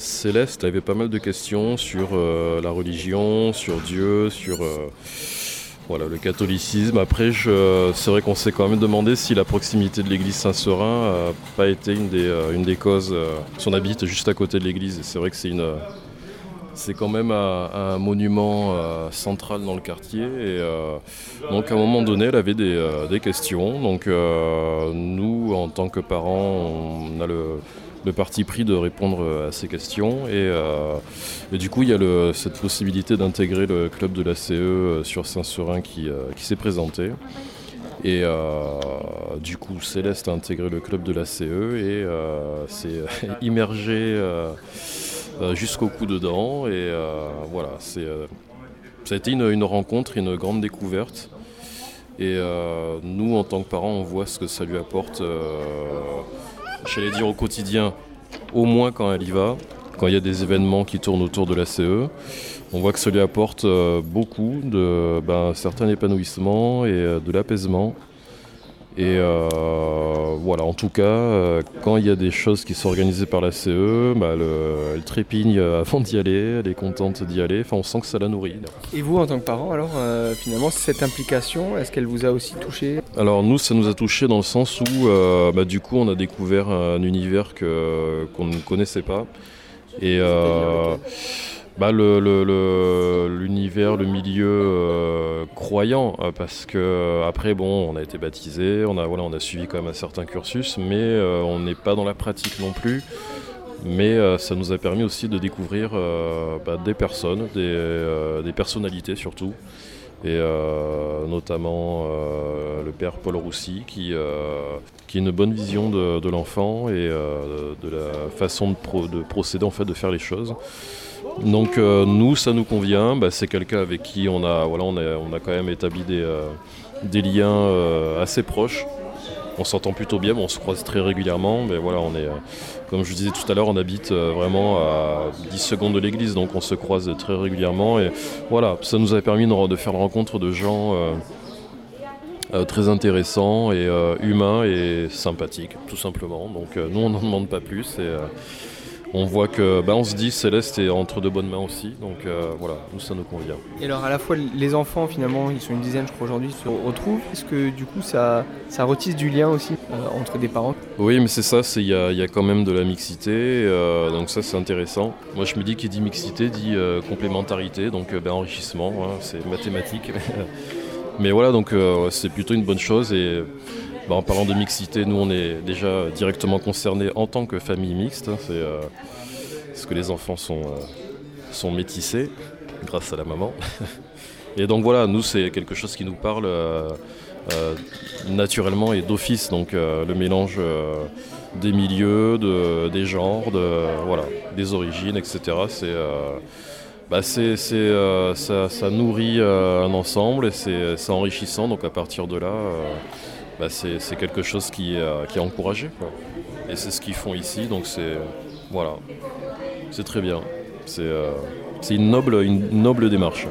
Céleste avait pas mal de questions sur euh, la religion, sur Dieu, sur euh, voilà, le catholicisme. Après, c'est vrai qu'on s'est quand même demandé si la proximité de l'église Saint-Seurin n'a pas été une des, des causes. on habite juste à côté de l'église c'est vrai que c'est une c'est quand même un, monument euh, central dans le quartier. Et euh, donc à un moment donné, elle avait des, euh, questions. Donc nous, en tant que parents, on a le, parti pris de répondre à ces questions. Et, du coup, il y a cette possibilité d'intégrer le club de la CE sur Saint-Seurin qui, s'est présenté. Et du coup, Céleste a intégré le club de la CE et s'est immergé euh, jusqu'au coup dedans. Et euh, voilà, c'est, euh, ça a été une, rencontre, une grande découverte. Et nous, en tant que parents, on voit ce que ça lui apporte, j'allais dire au quotidien, au moins quand elle y va, quand il y a des événements qui tournent autour de la CE. On voit que ça lui apporte beaucoup de ben, certain épanouissement et de l'apaisement. Et euh, voilà, en tout cas, euh, quand il y a des choses qui sont organisées par la CE, bah, elle trépigne avant d'y aller, elle est contente d'y aller, enfin on sent que ça la nourrit. Et vous, en tant que parent, alors euh, finalement, cette implication, est-ce qu'elle vous a aussi touché? Alors nous, ça nous a touché dans le sens où bah, du coup, on a découvert un univers qu'on ne connaissait pas. Et bah, l'univers, le, milieu euh, croyant, euh, parce que euh, après, bon, on a été baptisé, on a, voilà, on a suivi quand même un certain cursus, mais on n'est pas dans la pratique non plus. Mais ça nous a permis aussi de découvrir bah, des personnes, des, personnalités surtout, et notamment le père Paul Roussy qui, qui a une bonne vision de, l'enfant et de la façon de, de, procéder en fait de faire les choses. Donc euh, nous, ça nous convient. Bah, c'est quelqu'un avec qui on a, voilà, on on a quand même établi des, euh, liens euh, assez proches. On s'entend plutôt bien, on se croise très régulièrement, mais voilà, on est, comme je disais tout à l'heure, on habite vraiment à 10 secondes de l'église, donc on se croise très régulièrement. Et voilà, ça nous a permis de, faire la rencontre de gens très intéressants et humains et sympathiques, tout simplement. Donc nous, on n'en demande pas plus. On voit que bah, on se dit Céleste est entre de bonnes mains aussi, donc euh, voilà, nous ça nous convient. Et alors à la fois les enfants finalement, ils sont une dizaine je crois aujourd'hui, se retrouvent. Est-ce que du coup ça, ça retisse du lien aussi euh, entre des parents? Oui mais c'est ça, il y a, quand même de la mixité, euh, donc ça c'est intéressant. Moi je me dis qu'il dit mixité dit complémentarité, donc ben, enrichissement, hein, c'est mathématique. mais voilà donc c'est plutôt une bonne chose et bah, en parlant de mixité, nous on est déjà directement concernés en tant que famille mixte. C'est euh, parce que les enfants sont, euh, sont métissés grâce à la maman. Et donc voilà, nous c'est quelque chose qui nous parle euh, naturellement et d'office. Donc le mélange des milieux, des genres, voilà, des origines, etc. C'est bah ça, nourrit un ensemble et c'est enrichissant. Donc à partir de là, bah, c'est quelque chose qui, euh, est encouragé. Et c'est ce qu'ils font ici, donc c'est voilà, c'est très bien. C'est euh, une noble démarche.